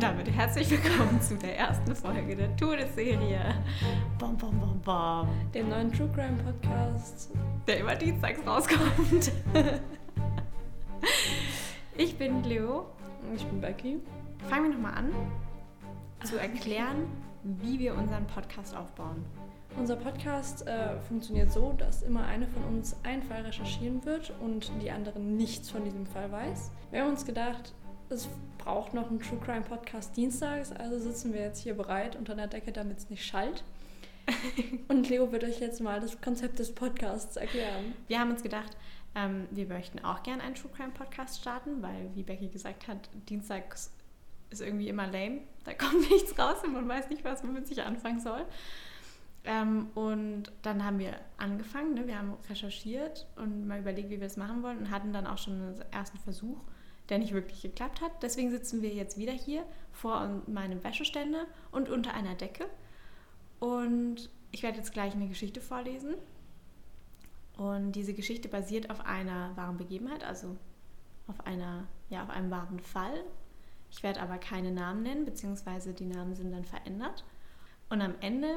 Und damit herzlich willkommen zu der ersten Folge der Todesserie. Bom, bom, bom, bom. Dem neuen True Crime Podcast. Der immer dienstags rauskommt. ich bin Leo. Und ich bin Becky. Fangen wir nochmal an, zu erklären, wie wir unseren Podcast aufbauen. Unser Podcast äh, funktioniert so, dass immer eine von uns einen Fall recherchieren wird und die andere nichts von diesem Fall weiß. Wir haben uns gedacht, es braucht noch einen True Crime Podcast dienstags, also sitzen wir jetzt hier bereit unter der Decke, damit es nicht schallt. und Leo wird euch jetzt mal das Konzept des Podcasts erklären. Wir haben uns gedacht, ähm, wir möchten auch gerne einen True Crime Podcast starten, weil, wie Becky gesagt hat, dienstags ist irgendwie immer lame. Da kommt nichts raus und man weiß nicht, was man mit sich anfangen soll. Ähm, und dann haben wir angefangen, ne? wir haben recherchiert und mal überlegt, wie wir das machen wollen und hatten dann auch schon einen ersten Versuch, der nicht wirklich geklappt hat. Deswegen sitzen wir jetzt wieder hier vor meinem Wäscheständer und unter einer Decke. Und ich werde jetzt gleich eine Geschichte vorlesen. Und diese Geschichte basiert auf einer wahren Begebenheit, also auf, einer, ja, auf einem wahren Fall. Ich werde aber keine Namen nennen, beziehungsweise die Namen sind dann verändert. Und am Ende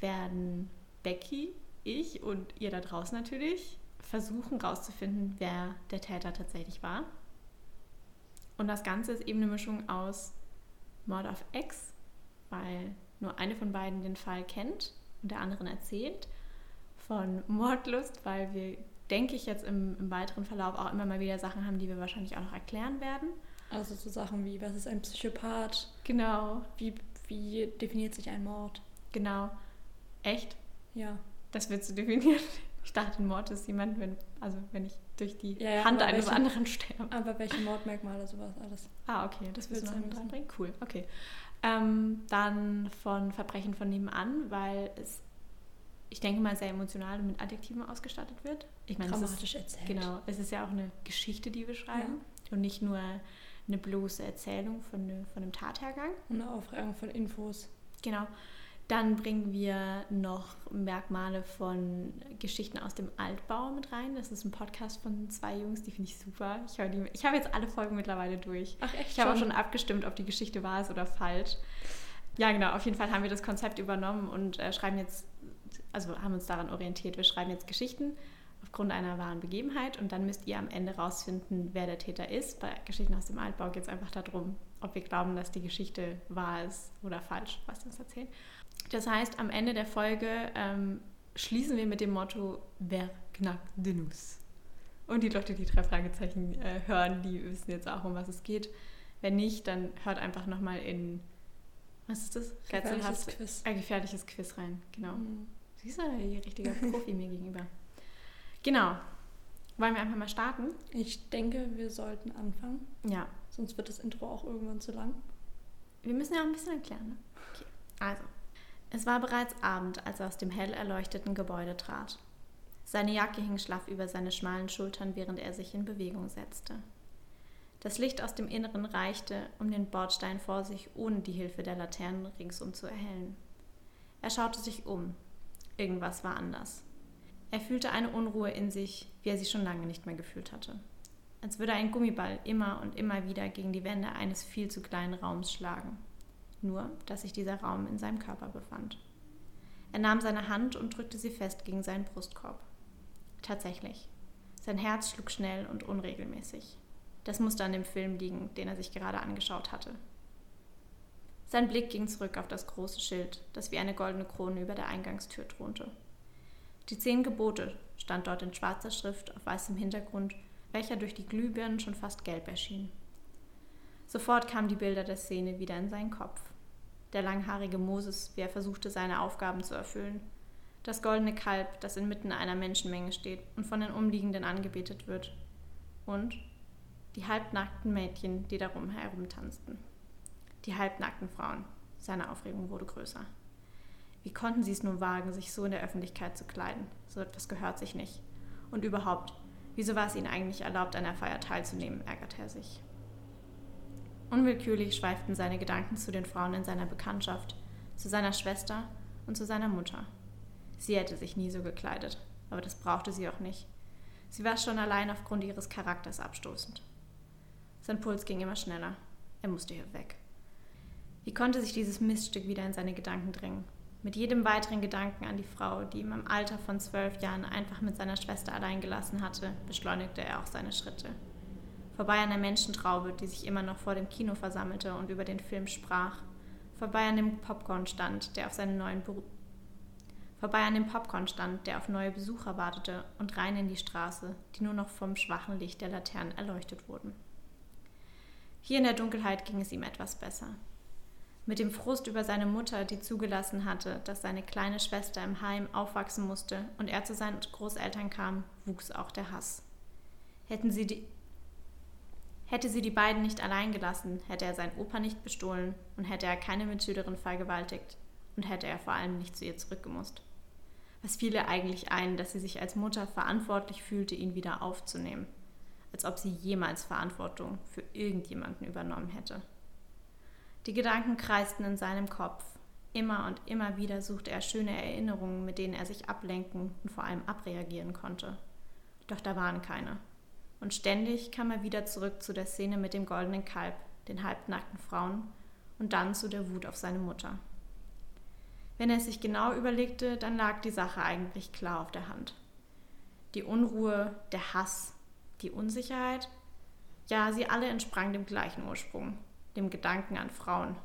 werden Becky, ich und ihr da draußen natürlich versuchen herauszufinden, wer der Täter tatsächlich war. Und das Ganze ist eben eine Mischung aus Mord auf Ex, weil nur eine von beiden den Fall kennt und der anderen erzählt, von Mordlust, weil wir, denke ich, jetzt im, im weiteren Verlauf auch immer mal wieder Sachen haben, die wir wahrscheinlich auch noch erklären werden. Also so Sachen wie, was ist ein Psychopath? Genau. Wie, wie definiert sich ein Mord? Genau. Echt? Ja. Das willst du definieren? Ich dachte, ein Mord ist jemand, wenn, also wenn ich durch die Ja, ja, Hand eines welche- anderen sterbe. Aber welche Mordmerkmale, sowas alles. Ah, okay, das willst du noch Willst du mit sagen? reinbringen? Cool, okay. Ähm, dann von Verbrechen von nebenan, weil es, ich denke mal, sehr emotional und mit Adjektiven ausgestattet wird. Ich meine, es ist, Dramatisch erzählt. genau, es ist ja auch eine Geschichte, die wir schreiben und nicht nur eine bloße Erzählung von, ne, von einem Tathergang. Und eine Aufregung von Infos. Genau. Dann bringen wir noch Merkmale von Geschichten aus dem Altbau mit rein. Das ist ein Podcast von zwei Jungs, die finde ich super. Ich, die, ich habe jetzt alle Folgen mittlerweile durch. Ach echt? Ich habe auch schon abgestimmt, ob die Geschichte wahr ist oder falsch. Ja, genau. Auf jeden Fall haben wir das Konzept übernommen und äh, schreiben jetzt, also haben uns daran orientiert. Wir schreiben jetzt Geschichten aufgrund einer wahren Begebenheit und dann müsst ihr am Ende rausfinden, wer der Täter ist. Bei Geschichten aus dem Altbau geht es einfach darum, ob wir glauben, dass die Geschichte wahr ist oder falsch, was wir uns erzählen. Das heißt, am Ende der Folge ähm, schließen wir mit dem Motto, wer knackt die Nuss? Und die Leute, die drei Fragezeichen äh, hören, die wissen jetzt auch, um was es geht. Wenn nicht, dann hört einfach nochmal in, was ist das? Gefährliches Quiz. Äh, gefährliches Quiz rein, genau. Mhm. Siehst du, hier richtiger Profi mir gegenüber. Genau. Wollen wir einfach mal starten? Ich denke, wir sollten anfangen. Ja. Sonst wird das Intro auch irgendwann zu lang. Wir müssen ja auch ein bisschen erklären, ne? Okay. Also, es war bereits Abend, als er aus dem hell erleuchteten Gebäude trat. Seine Jacke hing schlaff über seine schmalen Schultern, während er sich in Bewegung setzte. Das Licht aus dem Inneren reichte, um den Bordstein vor sich ohne die Hilfe der Laternen ringsum zu erhellen. Er schaute sich um. Irgendwas war anders. Er fühlte eine Unruhe in sich, wie er sie schon lange nicht mehr gefühlt hatte. Als würde ein Gummiball immer und immer wieder gegen die Wände eines viel zu kleinen Raums schlagen. Nur, dass sich dieser Raum in seinem Körper befand. Er nahm seine Hand und drückte sie fest gegen seinen Brustkorb. Tatsächlich. Sein Herz schlug schnell und unregelmäßig. Das musste an dem Film liegen, den er sich gerade angeschaut hatte. Sein Blick ging zurück auf das große Schild, das wie eine goldene Krone über der Eingangstür thronte. Die zehn Gebote stand dort in schwarzer Schrift auf weißem Hintergrund, welcher durch die Glühbirnen schon fast gelb erschien. Sofort kamen die Bilder der Szene wieder in seinen Kopf. Der langhaarige Moses, wie er versuchte, seine Aufgaben zu erfüllen. Das goldene Kalb, das inmitten einer Menschenmenge steht und von den Umliegenden angebetet wird. Und die halbnackten Mädchen, die darum herumtanzten. Die halbnackten Frauen. Seine Aufregung wurde größer. Wie konnten sie es nur wagen, sich so in der Öffentlichkeit zu kleiden? So etwas gehört sich nicht. Und überhaupt, wieso war es ihnen eigentlich erlaubt, an der Feier teilzunehmen, ärgerte er sich. Unwillkürlich schweiften seine Gedanken zu den Frauen in seiner Bekanntschaft, zu seiner Schwester und zu seiner Mutter. Sie hätte sich nie so gekleidet, aber das brauchte sie auch nicht. Sie war schon allein aufgrund ihres Charakters abstoßend. Sein Puls ging immer schneller. Er musste hier weg. Wie konnte sich dieses Miststück wieder in seine Gedanken drängen? Mit jedem weiteren Gedanken an die Frau, die ihm im Alter von zwölf Jahren einfach mit seiner Schwester allein gelassen hatte, beschleunigte er auch seine Schritte. Vorbei an der Menschentraube, die sich immer noch vor dem Kino versammelte und über den Film sprach. Vorbei an dem Popcornstand, der auf seine neuen Beru Vorbei an dem Popcornstand, der auf neue Besucher wartete, und rein in die Straße, die nur noch vom schwachen Licht der Laternen erleuchtet wurden. Hier in der Dunkelheit ging es ihm etwas besser. Mit dem Frust über seine Mutter, die zugelassen hatte, dass seine kleine Schwester im Heim aufwachsen musste und er zu seinen Großeltern kam, wuchs auch der Hass. Hätten sie die, hätte sie die beiden nicht allein gelassen, hätte er seinen Opa nicht bestohlen und hätte er keine Mitschülerin vergewaltigt und hätte er vor allem nicht zu ihr zurückgemusst. Was fiel ihr eigentlich ein, dass sie sich als Mutter verantwortlich fühlte, ihn wieder aufzunehmen, als ob sie jemals Verantwortung für irgendjemanden übernommen hätte. Die Gedanken kreisten in seinem Kopf. Immer und immer wieder suchte er schöne Erinnerungen, mit denen er sich ablenken und vor allem abreagieren konnte. Doch da waren keine. Und ständig kam er wieder zurück zu der Szene mit dem goldenen Kalb, den halbnackten Frauen und dann zu der Wut auf seine Mutter. Wenn er es sich genau überlegte, dann lag die Sache eigentlich klar auf der Hand. Die Unruhe, der Hass, die Unsicherheit, ja, sie alle entsprangen dem gleichen Ursprung, dem Gedanken an Frauen.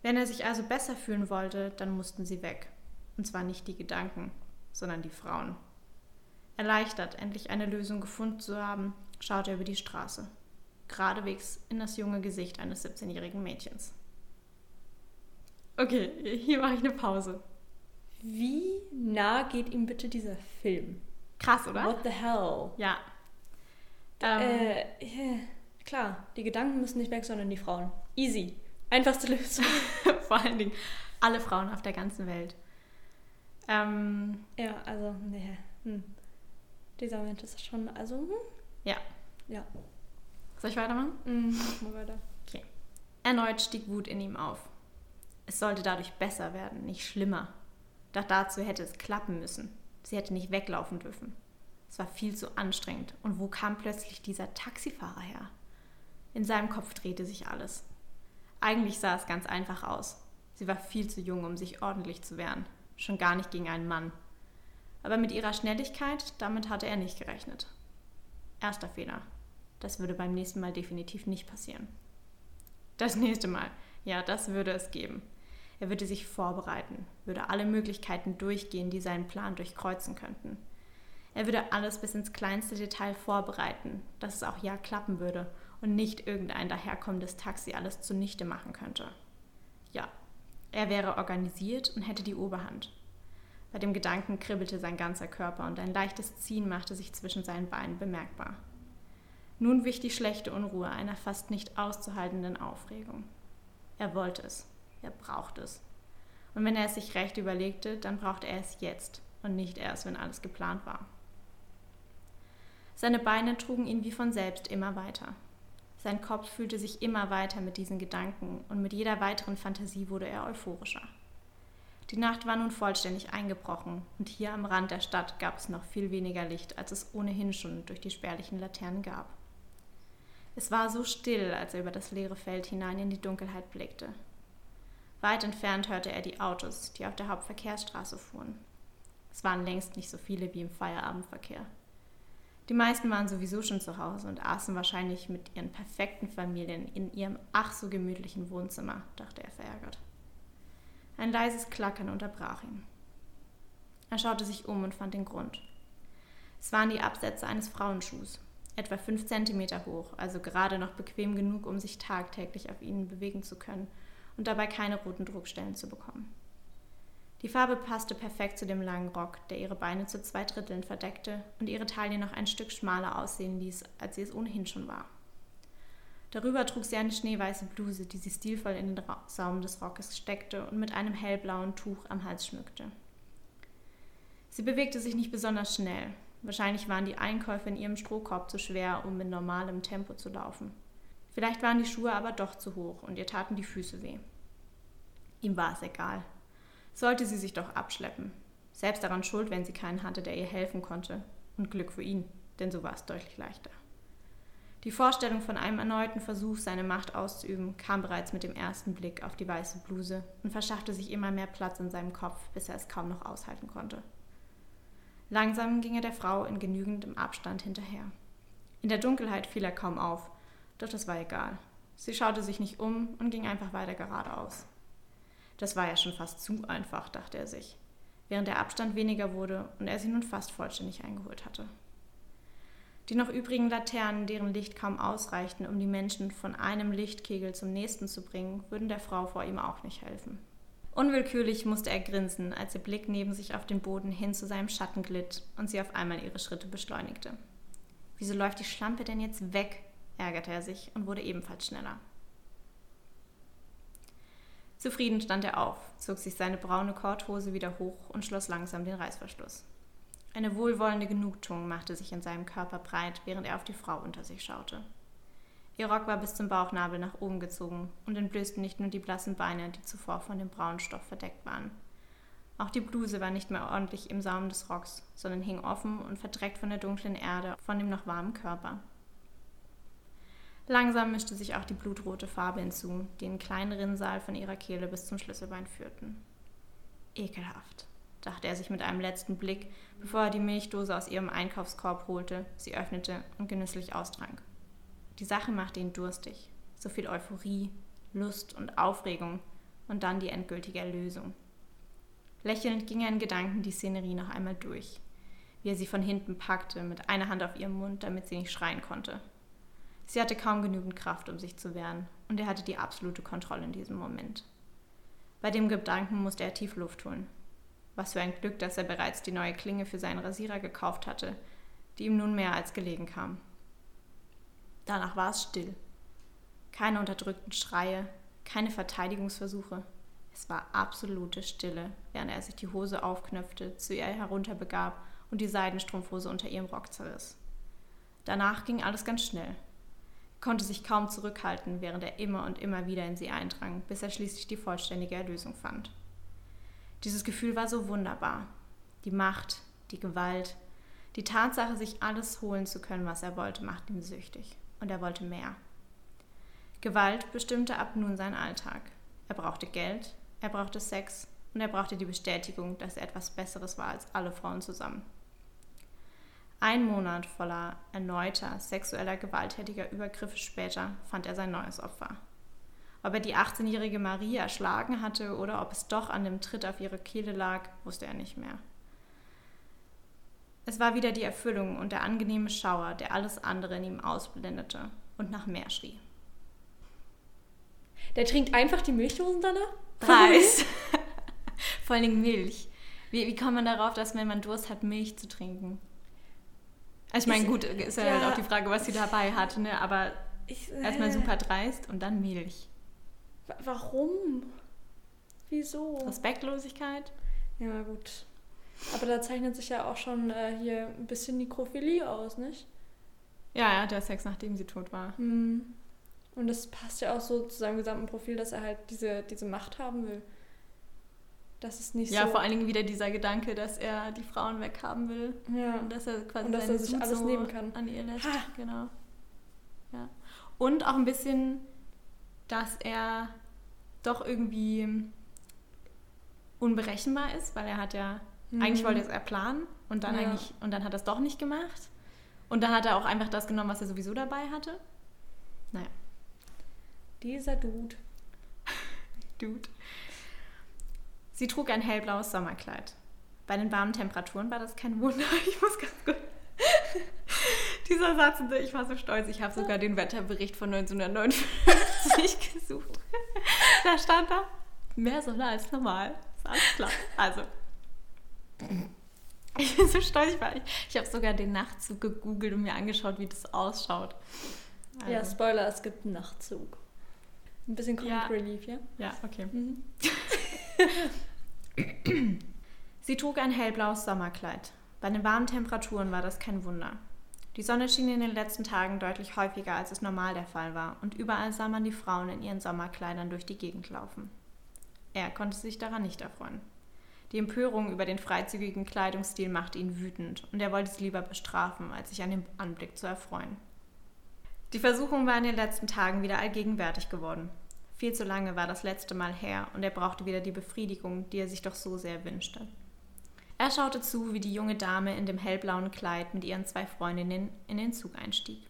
Wenn er sich also besser fühlen wollte, dann mussten sie weg. Und zwar nicht die Gedanken, sondern die Frauen. Erleichtert, endlich eine Lösung gefunden zu haben, schaute er über die Straße, geradewegs in das junge Gesicht eines 17-jährigen Mädchens. Okay, hier mache ich eine Pause. Wie nah geht ihm bitte dieser Film? Krass, oder? What the hell? Ja. Ähm, äh, yeah. Klar, die Gedanken müssen nicht weg, sondern die Frauen. Easy. Einfachste Lösung. Vor allen Dingen alle Frauen auf der ganzen Welt. Ähm, ja, also, nee. Hm. Dieser Mensch ist schon, also, hm? Ja. Ja. Soll ich weitermachen? Mhm, mach mal weiter. Okay. Erneut stieg Wut in ihm auf. Es sollte dadurch besser werden, nicht schlimmer. Doch dazu hätte es klappen müssen. Sie hätte nicht weglaufen dürfen. Es war viel zu anstrengend. Und wo kam plötzlich dieser Taxifahrer her? In seinem Kopf drehte sich alles. Eigentlich sah es ganz einfach aus. Sie war viel zu jung, um sich ordentlich zu wehren, schon gar nicht gegen einen Mann. Aber mit ihrer Schnelligkeit, damit hatte er nicht gerechnet. Erster Fehler. Das würde beim nächsten Mal definitiv nicht passieren. Das nächste Mal, ja, das würde es geben. Er würde sich vorbereiten, würde alle Möglichkeiten durchgehen, die seinen Plan durchkreuzen könnten. Er würde alles bis ins kleinste Detail vorbereiten, dass es auch ja klappen würde und nicht irgendein daherkommendes Taxi alles zunichte machen könnte. Ja, er wäre organisiert und hätte die Oberhand. Bei dem Gedanken kribbelte sein ganzer Körper und ein leichtes Ziehen machte sich zwischen seinen Beinen bemerkbar. Nun wich die schlechte Unruhe einer fast nicht auszuhaltenden Aufregung. Er wollte es, er brauchte es. Und wenn er es sich recht überlegte, dann brauchte er es jetzt und nicht erst, wenn alles geplant war. Seine Beine trugen ihn wie von selbst immer weiter. Sein Kopf fühlte sich immer weiter mit diesen Gedanken und mit jeder weiteren Fantasie wurde er euphorischer. Die Nacht war nun vollständig eingebrochen und hier am Rand der Stadt gab es noch viel weniger Licht, als es ohnehin schon durch die spärlichen Laternen gab. Es war so still, als er über das leere Feld hinein in die Dunkelheit blickte. Weit entfernt hörte er die Autos, die auf der Hauptverkehrsstraße fuhren. Es waren längst nicht so viele wie im Feierabendverkehr. Die meisten waren sowieso schon zu Hause und aßen wahrscheinlich mit ihren perfekten Familien in ihrem ach so gemütlichen Wohnzimmer, dachte er verärgert. Ein leises Klackern unterbrach ihn. Er schaute sich um und fand den Grund. Es waren die Absätze eines Frauenschuhs, etwa fünf Zentimeter hoch, also gerade noch bequem genug, um sich tagtäglich auf ihnen bewegen zu können und dabei keine roten Druckstellen zu bekommen. Die Farbe passte perfekt zu dem langen Rock, der ihre Beine zu zwei Dritteln verdeckte und ihre Taille noch ein Stück schmaler aussehen ließ, als sie es ohnehin schon war. Darüber trug sie eine schneeweiße Bluse, die sie stilvoll in den Saum des Rockes steckte und mit einem hellblauen Tuch am Hals schmückte. Sie bewegte sich nicht besonders schnell. Wahrscheinlich waren die Einkäufe in ihrem Strohkorb zu schwer, um in normalem Tempo zu laufen. Vielleicht waren die Schuhe aber doch zu hoch und ihr taten die Füße weh. Ihm war es egal sollte sie sich doch abschleppen. Selbst daran schuld, wenn sie keinen hatte, der ihr helfen konnte. Und Glück für ihn, denn so war es deutlich leichter. Die Vorstellung von einem erneuten Versuch, seine Macht auszuüben, kam bereits mit dem ersten Blick auf die weiße Bluse und verschaffte sich immer mehr Platz in seinem Kopf, bis er es kaum noch aushalten konnte. Langsam ging er der Frau in genügendem Abstand hinterher. In der Dunkelheit fiel er kaum auf, doch das war egal. Sie schaute sich nicht um und ging einfach weiter geradeaus. Das war ja schon fast zu einfach, dachte er sich, während der Abstand weniger wurde und er sie nun fast vollständig eingeholt hatte. Die noch übrigen Laternen, deren Licht kaum ausreichten, um die Menschen von einem Lichtkegel zum nächsten zu bringen, würden der Frau vor ihm auch nicht helfen. Unwillkürlich musste er grinsen, als ihr Blick neben sich auf den Boden hin zu seinem Schatten glitt und sie auf einmal ihre Schritte beschleunigte. Wieso läuft die Schlampe denn jetzt weg? ärgerte er sich und wurde ebenfalls schneller. Zufrieden stand er auf, zog sich seine braune Korthose wieder hoch und schloss langsam den Reißverschluss. Eine wohlwollende Genugtuung machte sich in seinem Körper breit, während er auf die Frau unter sich schaute. Ihr Rock war bis zum Bauchnabel nach oben gezogen und entblößte nicht nur die blassen Beine, die zuvor von dem braunen Stoff verdeckt waren. Auch die Bluse war nicht mehr ordentlich im Saum des Rocks, sondern hing offen und verdreckt von der dunklen Erde von dem noch warmen Körper. Langsam mischte sich auch die blutrote Farbe hinzu, die in kleinen Rinnsal von ihrer Kehle bis zum Schlüsselbein führten. Ekelhaft dachte er sich mit einem letzten Blick, bevor er die Milchdose aus ihrem Einkaufskorb holte, sie öffnete und genüsslich austrank. Die Sache machte ihn durstig. So viel Euphorie, Lust und Aufregung und dann die endgültige Erlösung. Lächelnd ging er in Gedanken die Szenerie noch einmal durch, wie er sie von hinten packte, mit einer Hand auf ihrem Mund, damit sie nicht schreien konnte. Sie hatte kaum genügend Kraft, um sich zu wehren, und er hatte die absolute Kontrolle in diesem Moment. Bei dem Gedanken musste er tief Luft holen. Was für ein Glück, dass er bereits die neue Klinge für seinen Rasierer gekauft hatte, die ihm nun mehr als gelegen kam. Danach war es still. Keine unterdrückten Schreie, keine Verteidigungsversuche. Es war absolute Stille, während er sich die Hose aufknöpfte, zu ihr herunterbegab und die Seidenstrumpfhose unter ihrem Rock zerriss. Danach ging alles ganz schnell. Er konnte sich kaum zurückhalten, während er immer und immer wieder in sie eindrang, bis er schließlich die vollständige Erlösung fand. Dieses Gefühl war so wunderbar. Die Macht, die Gewalt, die Tatsache, sich alles holen zu können, was er wollte, machte ihn süchtig. Und er wollte mehr. Gewalt bestimmte ab nun seinen Alltag. Er brauchte Geld, er brauchte Sex und er brauchte die Bestätigung, dass er etwas Besseres war als alle Frauen zusammen. Ein Monat voller erneuter sexueller gewalttätiger Übergriffe später fand er sein neues Opfer. Ob er die 18-jährige Marie erschlagen hatte oder ob es doch an dem Tritt auf ihre Kehle lag, wusste er nicht mehr. Es war wieder die Erfüllung und der angenehme Schauer, der alles andere in ihm ausblendete und nach mehr schrie. Der trinkt einfach die Milchdosen danach? Preis. Vor allen Dingen Milch. Wie, wie kommt man darauf, dass wenn man Durst hat, Milch zu trinken? Also ich meine, gut, ist ja, ja, halt auch die Frage, was sie dabei hat, ne? aber äh, erstmal super dreist und dann Milch. Warum? Wieso? Respektlosigkeit? Ja, gut. Aber da zeichnet sich ja auch schon äh, hier ein bisschen Nekrophilie aus, nicht? Ja, er hatte Sex, nachdem sie tot war. Mhm. Und das passt ja auch so zu seinem gesamten Profil, dass er halt diese, diese Macht haben will. Das ist nicht ja, so. Ja, vor allen Dingen wieder dieser Gedanke, dass er die Frauen weghaben will. Ja. Und dass er quasi und dass er sich alles nehmen kann. An ihr lässt. Ha. Genau. Ja. Und auch ein bisschen dass er doch irgendwie unberechenbar ist, weil er hat ja, mhm. eigentlich wollte er es planen und dann ja. eigentlich, und dann hat er es doch nicht gemacht. Und dann hat er auch einfach das genommen, was er sowieso dabei hatte. Naja. Dieser Dude. Dude. Sie trug ein hellblaues Sommerkleid. Bei den warmen Temperaturen war das kein Wunder. Ich muss ganz gut. Dieser Satz, ich war so stolz. Ich habe sogar den Wetterbericht von 1959 gesucht. Da stand da, mehr Sonne als normal. Ist alles klar. Also. Ich bin so stolz, ich, ich habe sogar den Nachtzug gegoogelt und mir angeschaut, wie das ausschaut. Also. Ja, Spoiler, es gibt einen Nachtzug. Ein bisschen Comic ja. Relief, ja? Ja, okay. Mhm. Sie trug ein hellblaues Sommerkleid. Bei den warmen Temperaturen war das kein Wunder. Die Sonne schien in den letzten Tagen deutlich häufiger, als es normal der Fall war, und überall sah man die Frauen in ihren Sommerkleidern durch die Gegend laufen. Er konnte sich daran nicht erfreuen. Die Empörung über den freizügigen Kleidungsstil machte ihn wütend, und er wollte sie lieber bestrafen, als sich an dem Anblick zu erfreuen. Die Versuchung war in den letzten Tagen wieder allgegenwärtig geworden. Viel zu lange war das letzte Mal her und er brauchte wieder die Befriedigung, die er sich doch so sehr wünschte. Er schaute zu, wie die junge Dame in dem hellblauen Kleid mit ihren zwei Freundinnen in den Zug einstieg.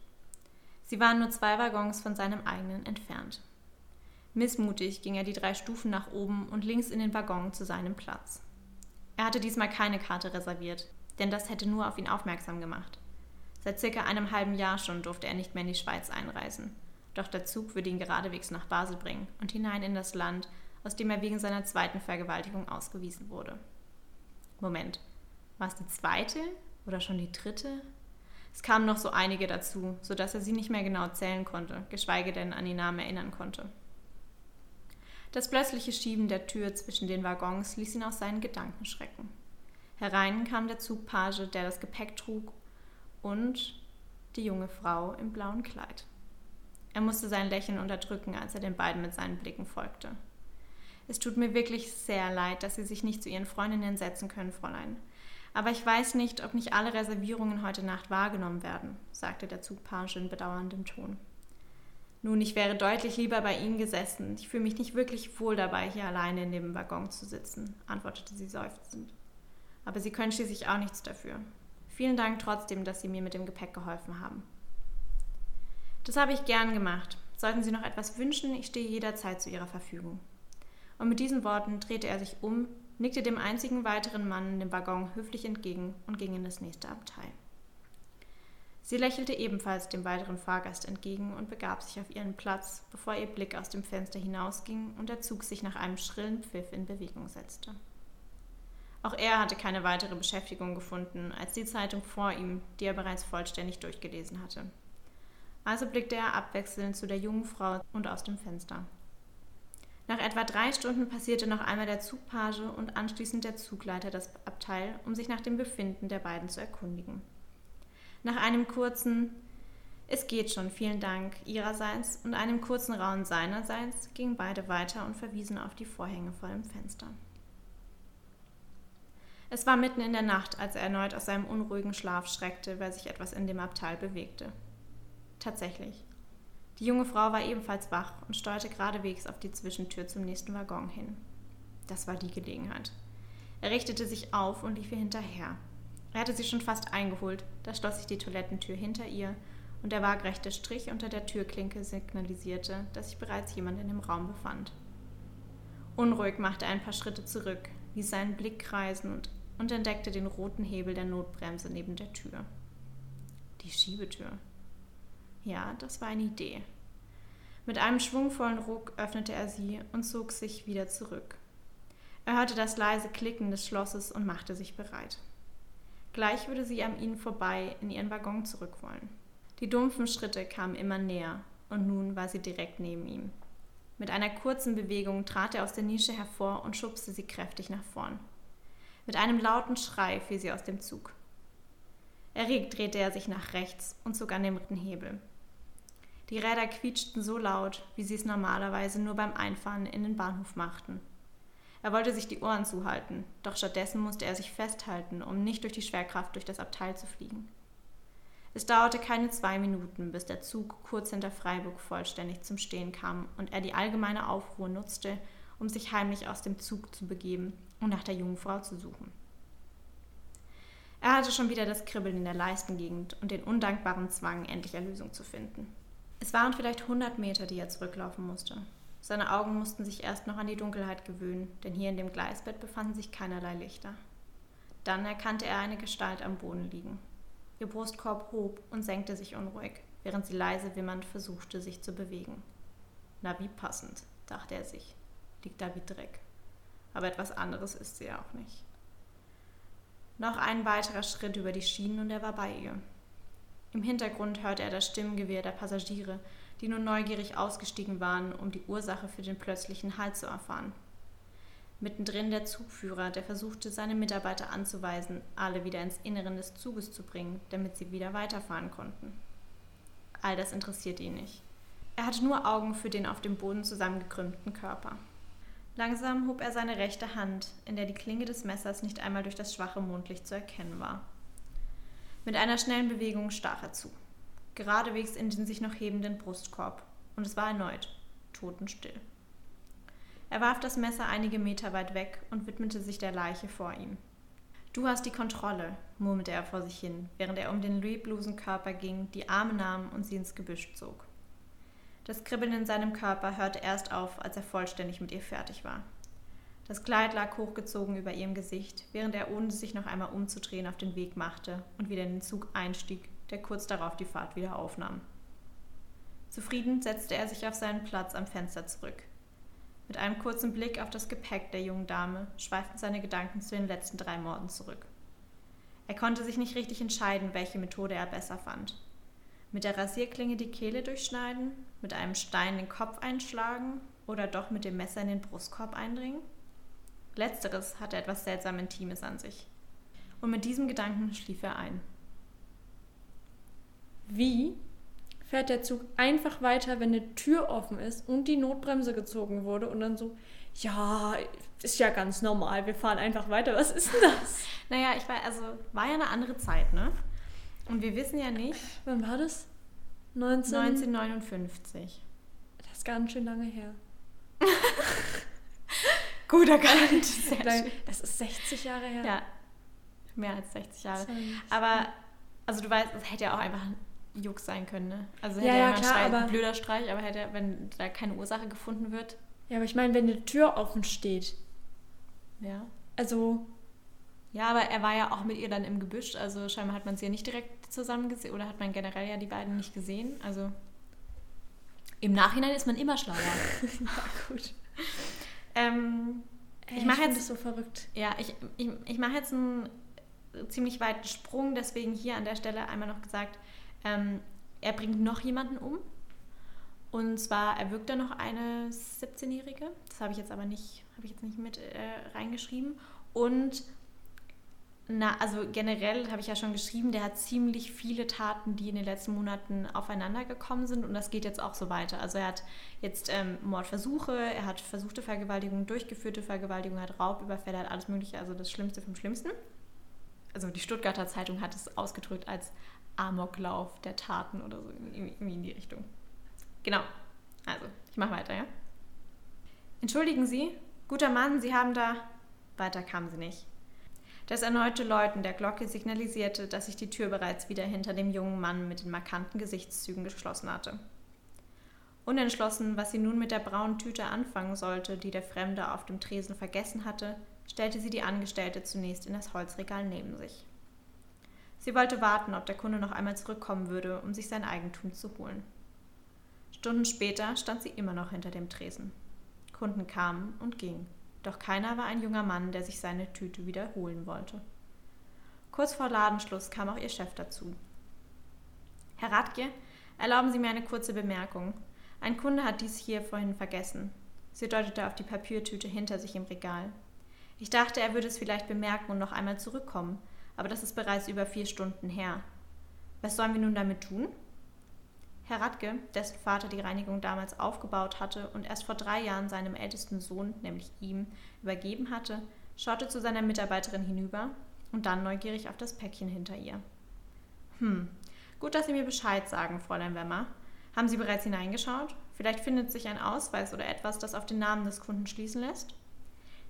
Sie waren nur zwei Waggons von seinem eigenen entfernt. Missmutig ging er die drei Stufen nach oben und links in den Waggon zu seinem Platz. Er hatte diesmal keine Karte reserviert, denn das hätte nur auf ihn aufmerksam gemacht. Seit circa einem halben Jahr schon durfte er nicht mehr in die Schweiz einreisen. Doch der Zug würde ihn geradewegs nach Basel bringen und hinein in das Land, aus dem er wegen seiner zweiten Vergewaltigung ausgewiesen wurde. Moment, war es die zweite oder schon die dritte? Es kamen noch so einige dazu, sodass er sie nicht mehr genau zählen konnte, geschweige denn an die Namen erinnern konnte. Das plötzliche Schieben der Tür zwischen den Waggons ließ ihn aus seinen Gedanken schrecken. Herein kam der Zugpage, der das Gepäck trug, und die junge Frau im blauen Kleid. Er musste sein Lächeln unterdrücken, als er den beiden mit seinen Blicken folgte. Es tut mir wirklich sehr leid, dass Sie sich nicht zu Ihren Freundinnen setzen können, Fräulein. Aber ich weiß nicht, ob nicht alle Reservierungen heute Nacht wahrgenommen werden, sagte der Zugpage in bedauerndem Ton. Nun, ich wäre deutlich lieber bei Ihnen gesessen. Ich fühle mich nicht wirklich wohl dabei, hier alleine in dem Waggon zu sitzen, antwortete sie seufzend. Aber Sie können schließlich auch nichts dafür. Vielen Dank trotzdem, dass Sie mir mit dem Gepäck geholfen haben. Das habe ich gern gemacht. Sollten Sie noch etwas wünschen, ich stehe jederzeit zu Ihrer Verfügung. Und mit diesen Worten drehte er sich um, nickte dem einzigen weiteren Mann in dem Waggon höflich entgegen und ging in das nächste Abteil. Sie lächelte ebenfalls dem weiteren Fahrgast entgegen und begab sich auf ihren Platz, bevor ihr Blick aus dem Fenster hinausging und der Zug sich nach einem schrillen Pfiff in Bewegung setzte. Auch er hatte keine weitere Beschäftigung gefunden als die Zeitung vor ihm, die er bereits vollständig durchgelesen hatte. Also blickte er abwechselnd zu der jungen Frau und aus dem Fenster. Nach etwa drei Stunden passierte noch einmal der Zugpage und anschließend der Zugleiter das Abteil, um sich nach dem Befinden der beiden zu erkundigen. Nach einem kurzen Es geht schon, vielen Dank ihrerseits und einem kurzen Rauen seinerseits gingen beide weiter und verwiesen auf die Vorhänge vor dem Fenster. Es war mitten in der Nacht, als er erneut aus seinem unruhigen Schlaf schreckte, weil sich etwas in dem Abteil bewegte. Tatsächlich. Die junge Frau war ebenfalls wach und steuerte geradewegs auf die Zwischentür zum nächsten Waggon hin. Das war die Gelegenheit. Er richtete sich auf und lief ihr hinterher. Er hatte sie schon fast eingeholt, da schloss sich die Toilettentür hinter ihr und der waagrechte Strich unter der Türklinke signalisierte, dass sich bereits jemand in dem Raum befand. Unruhig machte er ein paar Schritte zurück, ließ seinen Blick kreisen und, und entdeckte den roten Hebel der Notbremse neben der Tür. Die Schiebetür. Ja, das war eine Idee. Mit einem schwungvollen Ruck öffnete er sie und zog sich wieder zurück. Er hörte das leise Klicken des Schlosses und machte sich bereit. Gleich würde sie an ihnen vorbei in ihren Waggon zurück wollen. Die dumpfen Schritte kamen immer näher, und nun war sie direkt neben ihm. Mit einer kurzen Bewegung trat er aus der Nische hervor und schubste sie kräftig nach vorn. Mit einem lauten Schrei fiel sie aus dem Zug. Erregt drehte er sich nach rechts und zog an dem dritten Hebel. Die Räder quietschten so laut, wie sie es normalerweise nur beim Einfahren in den Bahnhof machten. Er wollte sich die Ohren zuhalten, doch stattdessen musste er sich festhalten, um nicht durch die Schwerkraft durch das Abteil zu fliegen. Es dauerte keine zwei Minuten, bis der Zug kurz hinter Freiburg vollständig zum Stehen kam und er die allgemeine Aufruhr nutzte, um sich heimlich aus dem Zug zu begeben und nach der jungen Frau zu suchen. Er hatte schon wieder das Kribbeln in der Leistengegend und den undankbaren Zwang, endlich Erlösung zu finden. Es waren vielleicht hundert Meter, die er zurücklaufen musste. Seine Augen mussten sich erst noch an die Dunkelheit gewöhnen, denn hier in dem Gleisbett befanden sich keinerlei Lichter. Dann erkannte er eine Gestalt am Boden liegen. Ihr Brustkorb hob und senkte sich unruhig, während sie leise wimmernd versuchte, sich zu bewegen. Na, wie passend, dachte er sich. Liegt da wie Dreck. Aber etwas anderes ist sie ja auch nicht. Noch ein weiterer Schritt über die Schienen und er war bei ihr. Im Hintergrund hörte er das Stimmengewirr der Passagiere, die nur neugierig ausgestiegen waren, um die Ursache für den plötzlichen Halt zu erfahren. Mittendrin der Zugführer, der versuchte, seine Mitarbeiter anzuweisen, alle wieder ins Inneren des Zuges zu bringen, damit sie wieder weiterfahren konnten. All das interessierte ihn nicht. Er hatte nur Augen für den auf dem Boden zusammengekrümmten Körper. Langsam hob er seine rechte Hand, in der die Klinge des Messers nicht einmal durch das schwache Mondlicht zu erkennen war. Mit einer schnellen Bewegung stach er zu. geradewegs in den sich noch hebenden Brustkorb, und es war erneut totenstill. Er warf das Messer einige Meter weit weg und widmete sich der Leiche vor ihm. Du hast die Kontrolle, murmelte er vor sich hin, während er um den leblosen Körper ging, die Arme nahm und sie ins Gebüsch zog. Das Kribbeln in seinem Körper hörte erst auf, als er vollständig mit ihr fertig war. Das Kleid lag hochgezogen über ihrem Gesicht, während er, ohne sich noch einmal umzudrehen, auf den Weg machte und wieder in den Zug einstieg, der kurz darauf die Fahrt wieder aufnahm. Zufrieden setzte er sich auf seinen Platz am Fenster zurück. Mit einem kurzen Blick auf das Gepäck der jungen Dame schweiften seine Gedanken zu den letzten drei Morden zurück. Er konnte sich nicht richtig entscheiden, welche Methode er besser fand. Mit der Rasierklinge die Kehle durchschneiden, mit einem Stein den Kopf einschlagen oder doch mit dem Messer in den Brustkorb eindringen? Letzteres hatte etwas seltsam Intimes an sich. Und mit diesem Gedanken schlief er ein. Wie fährt der Zug einfach weiter, wenn eine Tür offen ist und die Notbremse gezogen wurde und dann so, ja, ist ja ganz normal, wir fahren einfach weiter. Was ist denn das? naja, ich war, also, war ja eine andere Zeit, ne? Und wir wissen ja nicht. Wann war das? 19... 1959. Das ist ganz schön lange her. Gut erkannt. Das ist 60 Jahre her. Ja, mehr als 60 Jahre. Aber, also du weißt, es hätte ja auch einfach Jux sein können, ne? Also hätte ja, ja, ja klar, Streich, ein blöder Streich, aber hätte, wenn da keine Ursache gefunden wird. Ja, aber ich meine, wenn eine Tür offen steht. Ja. Also. Ja, aber er war ja auch mit ihr dann im Gebüsch, also scheinbar hat man sie ja nicht direkt zusammen gesehen oder hat man generell ja die beiden nicht gesehen. Also im Nachhinein ist man immer schlauer. ja, gut. Ähm, ich mache jetzt so verrückt. Ja, ich, ich, ich mache jetzt einen ziemlich weiten Sprung, deswegen hier an der Stelle einmal noch gesagt, ähm, er bringt noch jemanden um. Und zwar erwürgt er noch eine 17-Jährige. Das habe ich jetzt aber nicht, habe ich jetzt nicht mit äh, reingeschrieben. Und na, also generell habe ich ja schon geschrieben, der hat ziemlich viele Taten, die in den letzten Monaten aufeinander gekommen sind und das geht jetzt auch so weiter. Also er hat jetzt ähm, Mordversuche, er hat versuchte Vergewaltigung, durchgeführte Vergewaltigung, er hat Raubüberfälle, er hat alles mögliche, also das Schlimmste vom Schlimmsten. Also die Stuttgarter Zeitung hat es ausgedrückt als Amoklauf der Taten oder so, irgendwie in die Richtung. Genau. Also, ich mache weiter, ja? Entschuldigen Sie, guter Mann, Sie haben da. Weiter kam sie nicht. Das erneute Läuten der Glocke signalisierte, dass sich die Tür bereits wieder hinter dem jungen Mann mit den markanten Gesichtszügen geschlossen hatte. Unentschlossen, was sie nun mit der braunen Tüte anfangen sollte, die der Fremde auf dem Tresen vergessen hatte, stellte sie die Angestellte zunächst in das Holzregal neben sich. Sie wollte warten, ob der Kunde noch einmal zurückkommen würde, um sich sein Eigentum zu holen. Stunden später stand sie immer noch hinter dem Tresen. Kunden kamen und gingen, doch keiner war ein junger Mann, der sich seine Tüte wiederholen wollte. Kurz vor Ladenschluss kam auch ihr Chef dazu. Herr Radke, erlauben Sie mir eine kurze Bemerkung. Ein Kunde hat dies hier vorhin vergessen. Sie deutete auf die Papiertüte hinter sich im Regal. Ich dachte, er würde es vielleicht bemerken und noch einmal zurückkommen, aber das ist bereits über vier Stunden her. Was sollen wir nun damit tun? Herr Radke, dessen Vater die Reinigung damals aufgebaut hatte und erst vor drei Jahren seinem ältesten Sohn, nämlich ihm, übergeben hatte, schaute zu seiner Mitarbeiterin hinüber und dann neugierig auf das Päckchen hinter ihr. Hm, gut, dass Sie mir Bescheid sagen, Fräulein Wemmer. Haben Sie bereits hineingeschaut? Vielleicht findet sich ein Ausweis oder etwas, das auf den Namen des Kunden schließen lässt?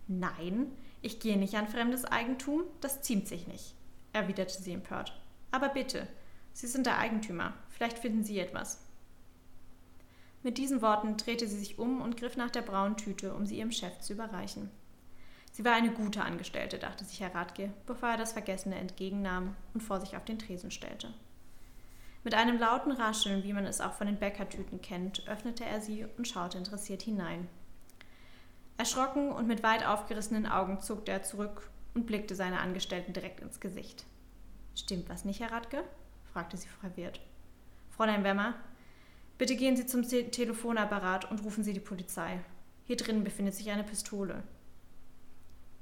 Nein, ich gehe nicht an fremdes Eigentum, das ziemt sich nicht erwiderte sie empört. Aber bitte, Sie sind der Eigentümer, vielleicht finden Sie etwas. Mit diesen Worten drehte sie sich um und griff nach der braunen Tüte, um sie ihrem Chef zu überreichen. Sie war eine gute Angestellte, dachte sich Herr Radke, bevor er das Vergessene entgegennahm und vor sich auf den Tresen stellte. Mit einem lauten Rascheln, wie man es auch von den Bäckertüten kennt, öffnete er sie und schaute interessiert hinein. Erschrocken und mit weit aufgerissenen Augen zuckte er zurück und blickte seiner Angestellten direkt ins Gesicht. Stimmt was nicht, Herr Radke? Fragte sie verwirrt. Fräulein Wemmer, bitte gehen Sie zum Te Telefonapparat und rufen Sie die Polizei. Hier drinnen befindet sich eine Pistole.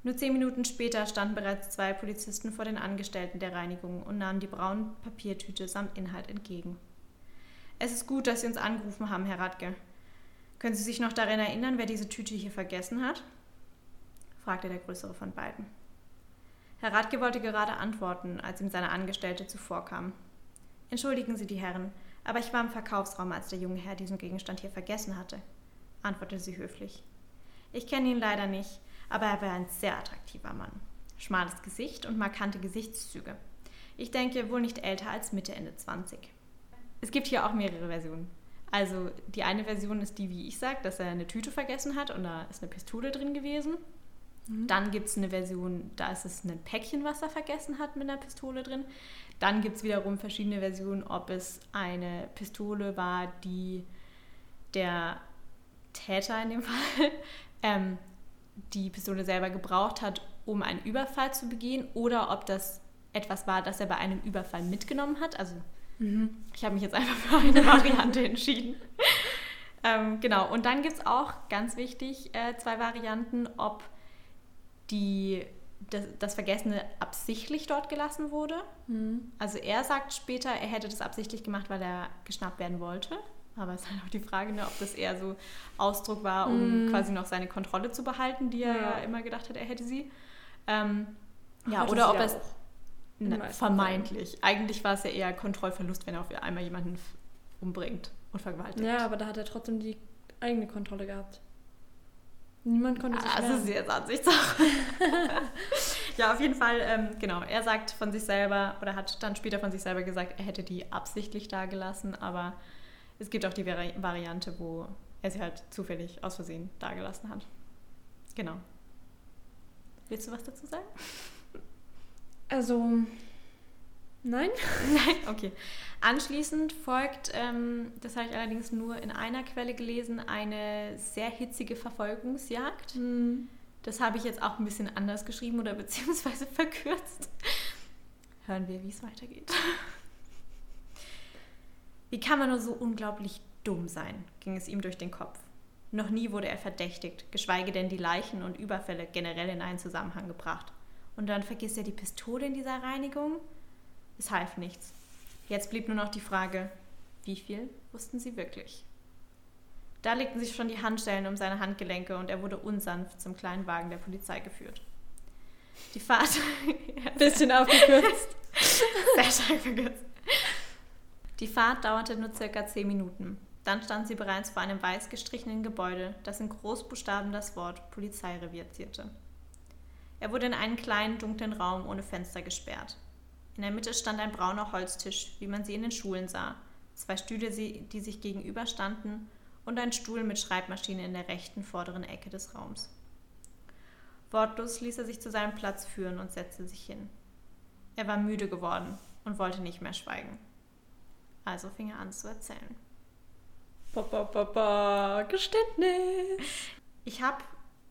Nur zehn Minuten später standen bereits zwei Polizisten vor den Angestellten der Reinigung und nahmen die braune Papiertüte samt Inhalt entgegen. Es ist gut, dass Sie uns angerufen haben, Herr Radke. Können Sie sich noch daran erinnern, wer diese Tüte hier vergessen hat? fragte der größere von beiden. Herr Radke wollte gerade antworten, als ihm seine Angestellte zuvorkam. Entschuldigen Sie die Herren, Aber ich war im Verkaufsraum, als der junge Herr diesen Gegenstand hier vergessen hatte, antwortete sie höflich. Ich kenne ihn leider nicht, aber er war ein sehr attraktiver Mann. Schmales Gesicht und markante Gesichtszüge. Ich denke wohl nicht älter als Mitte, Ende 20. Es gibt hier auch mehrere Versionen. Also die eine Version ist die, wie ich sage, dass er eine Tüte vergessen hat und da ist eine Pistole drin gewesen. Mhm. Dann gibt es eine Version, da ist es ein Päckchen, was er vergessen hat mit einer Pistole drin. Dann gibt es wiederum verschiedene Versionen, ob es eine Pistole war, die der Täter in dem Fall ähm, die Pistole selber gebraucht hat, um einen Überfall zu begehen, oder ob das etwas war, das er bei einem Überfall mitgenommen hat. Also mhm. ich habe mich jetzt einfach für eine Variante entschieden. ähm, genau, und dann gibt es auch, ganz wichtig, äh, zwei Varianten, ob die, das, das, Vergessene absichtlich dort gelassen wurde. Mhm. Also er sagt später, er hätte das absichtlich gemacht, weil er geschnappt werden wollte. Aber es ist halt auch die Frage, ne, ob das eher so Ausdruck war, um mm. quasi noch seine Kontrolle zu behalten, die er ja, immer gedacht hat, er hätte sie. Ähm, ja, oder ob es ne, vermeintlich. Eigentlich war es ja eher Kontrollverlust, wenn er auf einmal jemanden umbringt und vergewaltigt. Ja, aber da hat er trotzdem die eigene Kontrolle gehabt. Niemand konnte sich Also ist jetzt Ansichtssache. ja, auf jeden Fall, ähm, genau. Er sagt von sich selber oder hat dann später von sich selber gesagt, er hätte die absichtlich da gelassen, aber es gibt auch die Vari Variante, wo er sie halt zufällig aus Versehen dagelassen hat. Genau. Willst du was dazu sagen? Also, nein. nein, okay. Anschließend folgt, ähm, das habe ich allerdings nur in einer Quelle gelesen, eine sehr hitzige Verfolgungsjagd. Mhm. Das habe ich jetzt auch ein bisschen anders geschrieben oder beziehungsweise verkürzt. Hören wir, wie es weitergeht. Wie kann man nur so unglaublich dumm sein, ging es ihm durch den Kopf. Noch nie wurde er verdächtigt, geschweige denn die Leichen und Überfälle generell in einen Zusammenhang gebracht. Und dann vergisst er die Pistole in dieser Reinigung? Es half nichts. Jetzt blieb nur noch die Frage, wie viel wussten sie wirklich? Da legten sich schon die Handschellen um seine Handgelenke und er wurde unsanft zum kleinen Wagen der Polizei geführt. Die Fahrt. Bisschen aufgekürzt. Sehr stark verkürzt. Die Fahrt dauerte nur circa zehn Minuten. Dann stand sie bereits vor einem weiß gestrichenen Gebäude, das in Großbuchstaben das Wort Polizeirevier zierte. Er wurde in einen kleinen, dunklen Raum ohne Fenster gesperrt. In der Mitte stand ein brauner Holztisch, wie man sie in den Schulen sah, zwei Stühle, die sich gegenüberstanden und ein Stuhl mit Schreibmaschine in der rechten vorderen Ecke des Raums. Wortlos ließ er sich zu seinem Platz führen und setzte sich hin. Er war müde geworden und wollte nicht mehr schweigen. Also fing er an zu erzählen. Ba, ba. Geständnis. Ich habe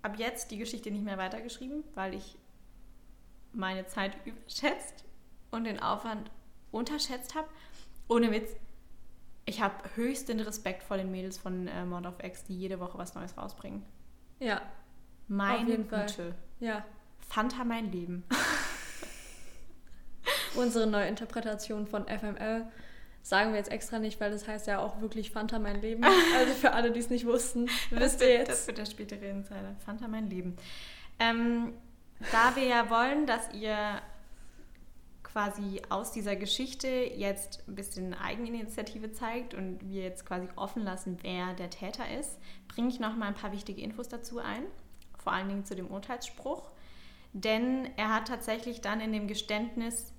ab jetzt die Geschichte nicht mehr weitergeschrieben, weil ich meine Zeit überschätzt und den Aufwand unterschätzt habe. Ohne Witz, ich habe höchsten Respekt vor den Mädels von äh, Mord of X, die jede Woche was Neues rausbringen. Ja. Meine Güte. Ja. Fanta mein Leben. Unsere neue Interpretation von FML Sagen wir jetzt extra nicht, weil das heißt ja auch wirklich Fanta mein Leben. Also für alle, die es nicht wussten, wisst ihr jetzt. Das wird der spätere Insider. Fanta mein Leben. Ähm, da wir ja wollen, dass ihr quasi aus dieser Geschichte jetzt ein bisschen Eigeninitiative zeigt und wir jetzt quasi offen lassen, wer der Täter ist, bringe ich noch mal ein paar wichtige Infos dazu ein. Vor allen Dingen zu dem Urteilsspruch. Denn er hat tatsächlich dann in dem Geständnis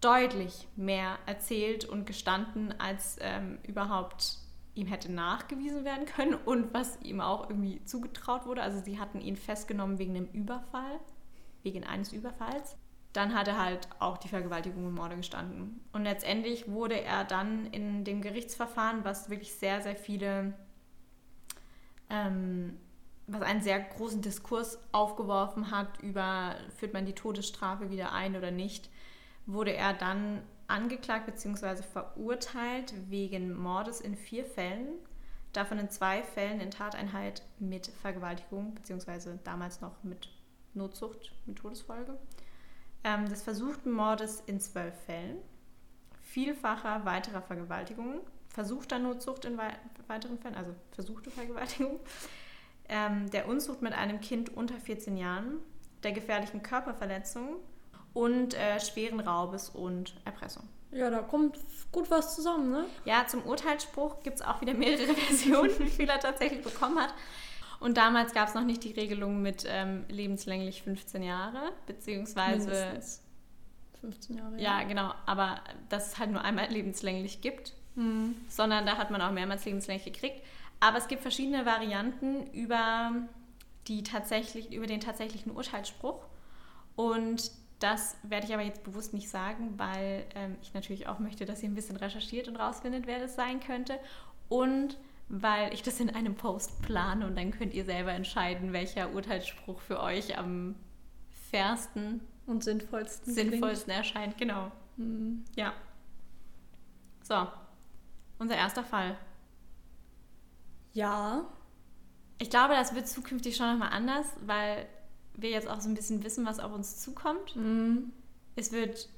deutlich mehr erzählt und gestanden, als ähm, überhaupt ihm hätte nachgewiesen werden können und was ihm auch irgendwie zugetraut wurde. Also sie hatten ihn festgenommen wegen einem Überfall, wegen eines Überfalls. Dann hat er halt auch die Vergewaltigung und Morde gestanden. Und letztendlich wurde er dann in dem Gerichtsverfahren, was wirklich sehr, sehr viele, ähm, was einen sehr großen Diskurs aufgeworfen hat über, führt man die Todesstrafe wieder ein oder nicht, wurde er dann angeklagt bzw. verurteilt wegen Mordes in vier Fällen, davon in zwei Fällen in Tateinheit mit Vergewaltigung bzw. damals noch mit Notzucht mit Todesfolge, ähm, des versuchten Mordes in zwölf Fällen, vielfacher weiterer Vergewaltigungen, versuchter Notzucht in wei weiteren Fällen, also versuchte Vergewaltigung, ähm, der Unzucht mit einem Kind unter 14 Jahren, der gefährlichen Körperverletzung und äh, schweren Raubes und Erpressung. Ja, da kommt gut was zusammen, ne? Ja, zum Urteilsspruch gibt es auch wieder mehrere Versionen, wie viel er tatsächlich bekommen hat. Und damals gab es noch nicht die Regelung mit ähm, lebenslänglich 15 Jahre, beziehungsweise. Mindestens 15 Jahre. Ja, genau. Aber dass es halt nur einmal lebenslänglich gibt, mhm. sondern da hat man auch mehrmals lebenslänglich gekriegt. Aber es gibt verschiedene Varianten über, die tatsächlich, über den tatsächlichen Urteilsspruch. Und das werde ich aber jetzt bewusst nicht sagen, weil ähm, ich natürlich auch möchte, dass ihr ein bisschen recherchiert und rausfindet, wer das sein könnte. Und weil ich das in einem Post plane und dann könnt ihr selber entscheiden, welcher Urteilsspruch für euch am fairsten und sinnvollsten, sinnvollsten erscheint. Genau. Mhm. Ja. So, unser erster Fall. Ja. Ich glaube, das wird zukünftig schon nochmal anders, weil wir jetzt auch so ein bisschen wissen, was auf uns zukommt. Mhm. Es wird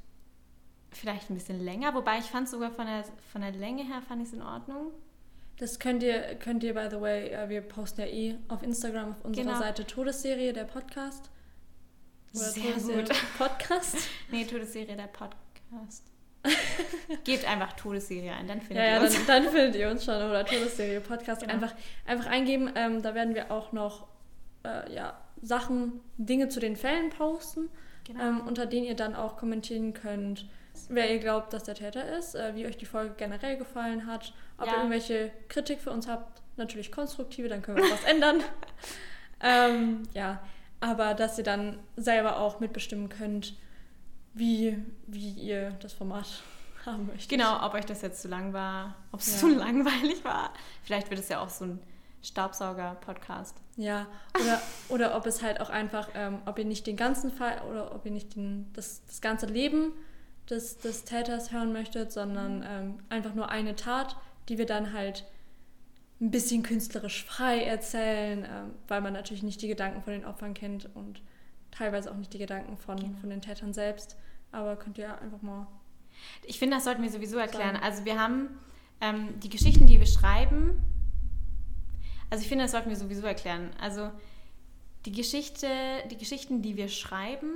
vielleicht ein bisschen länger, wobei ich fand es sogar von der, von der Länge her fand ich es in Ordnung. Das könnt ihr, könnt ihr, by the way, äh, wir posten ja eh auf Instagram auf unserer genau. Seite Todesserie, der Podcast. Oder Sehr gut. Podcast? nee, Todesserie, der Podcast. Gebt einfach Todesserie ein, dann findet ja, ihr uns. Ja, dann, dann, findet ihr uns schon. Oder Todesserie Podcast. Genau. Einfach, einfach eingeben. Ähm, da werden wir auch noch äh, ja, Sachen, Dinge zu den Fällen posten, genau. ähm, unter denen ihr dann auch kommentieren könnt, wer ihr glaubt, dass der Täter ist, äh, wie euch die Folge generell gefallen hat, ob ja. ihr irgendwelche Kritik für uns habt, natürlich konstruktive, dann können wir was ändern. Ähm, ja, aber dass ihr dann selber auch mitbestimmen könnt, wie, wie ihr das Format haben möchtet. Genau, ob euch das jetzt zu lang war, ob es ja. zu langweilig war. Vielleicht wird es ja auch so ein Staubsauger-Podcast. Ja, oder, oder ob es halt auch einfach, ähm, ob ihr nicht den ganzen Fall oder ob ihr nicht den, das, das ganze Leben des, des Täters hören möchtet, sondern ähm, einfach nur eine Tat, die wir dann halt ein bisschen künstlerisch frei erzählen, ähm, weil man natürlich nicht die Gedanken von den Opfern kennt und teilweise auch nicht die Gedanken von, genau. von den Tätern selbst. Aber könnt ihr einfach mal. Ich finde, das sollten wir sowieso erklären. Sagen. Also wir haben ähm, die Geschichten, die wir schreiben. Also ich finde, das sollten wir sowieso erklären. Also die Geschichte, die Geschichten, die wir schreiben,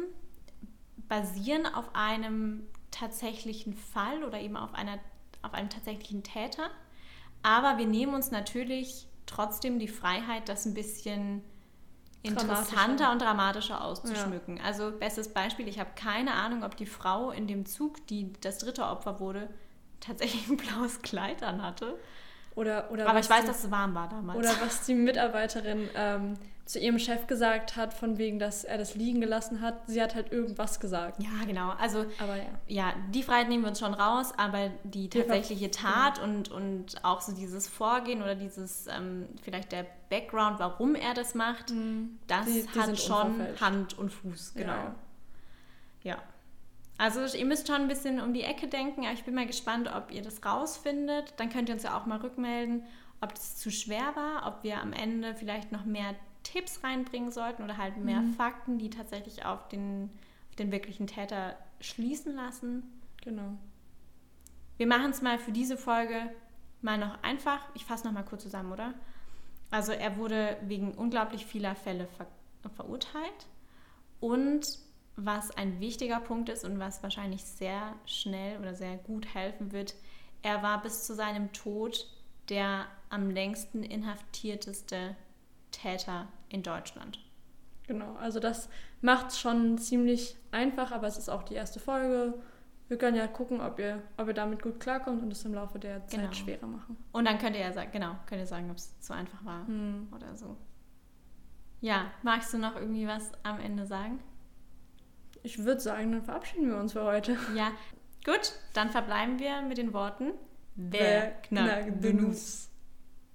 basieren auf einem tatsächlichen Fall oder eben auf einer auf einem tatsächlichen Täter. Aber wir nehmen uns natürlich trotzdem die Freiheit, das ein bisschen interessanter und dramatischer auszuschmücken. Ja. Also bestes Beispiel, ich habe keine Ahnung, ob die Frau in dem Zug, die das dritte Opfer wurde, tatsächlich ein blaues Kleid anhatte. Oder, oder Aber ich weiß, die, dass es warm war damals. Oder was die Mitarbeiterin ähm, zu ihrem Chef gesagt hat, von wegen, dass er das liegen gelassen hat. Sie hat halt irgendwas gesagt. Ja, genau. Also, aber ja. ja, die Freiheit nehmen wir uns schon raus, aber die tatsächliche Tat genau. und, und auch so dieses Vorgehen oder dieses, ähm, vielleicht der Background, warum er das macht, mhm. das die, die hat schon Hand und Fuß. Genau. Ja. ja. Also ihr müsst schon ein bisschen um die Ecke denken, aber ich bin mal gespannt, ob ihr das rausfindet. Dann könnt ihr uns ja auch mal rückmelden, ob das zu schwer war, ob wir am Ende vielleicht noch mehr Tipps reinbringen sollten oder halt mehr mhm. Fakten, die tatsächlich auf den, auf den wirklichen Täter schließen lassen. Genau. Wir machen es mal für diese Folge mal noch einfach. Ich fasse noch mal kurz zusammen, oder? Also er wurde wegen unglaublich vieler Fälle ver verurteilt. Und was ein wichtiger Punkt ist und was wahrscheinlich sehr schnell oder sehr gut helfen wird, er war bis zu seinem Tod der am längsten inhaftierteste Täter in Deutschland. Genau, also das macht es schon ziemlich einfach, aber es ist auch die erste Folge. Wir können ja gucken, ob ihr, ob ihr damit gut klarkommt und es im Laufe der Zeit genau. schwerer machen. Und dann könnt ihr ja sagen, genau, könnt ihr sagen, ob es zu einfach war hm. oder so. Ja, magst du noch irgendwie was am Ende sagen? Ich würde sagen, dann verabschieden wir uns für heute. Ja, gut, dann verbleiben wir mit den Worten Wer knackt, den Nuss?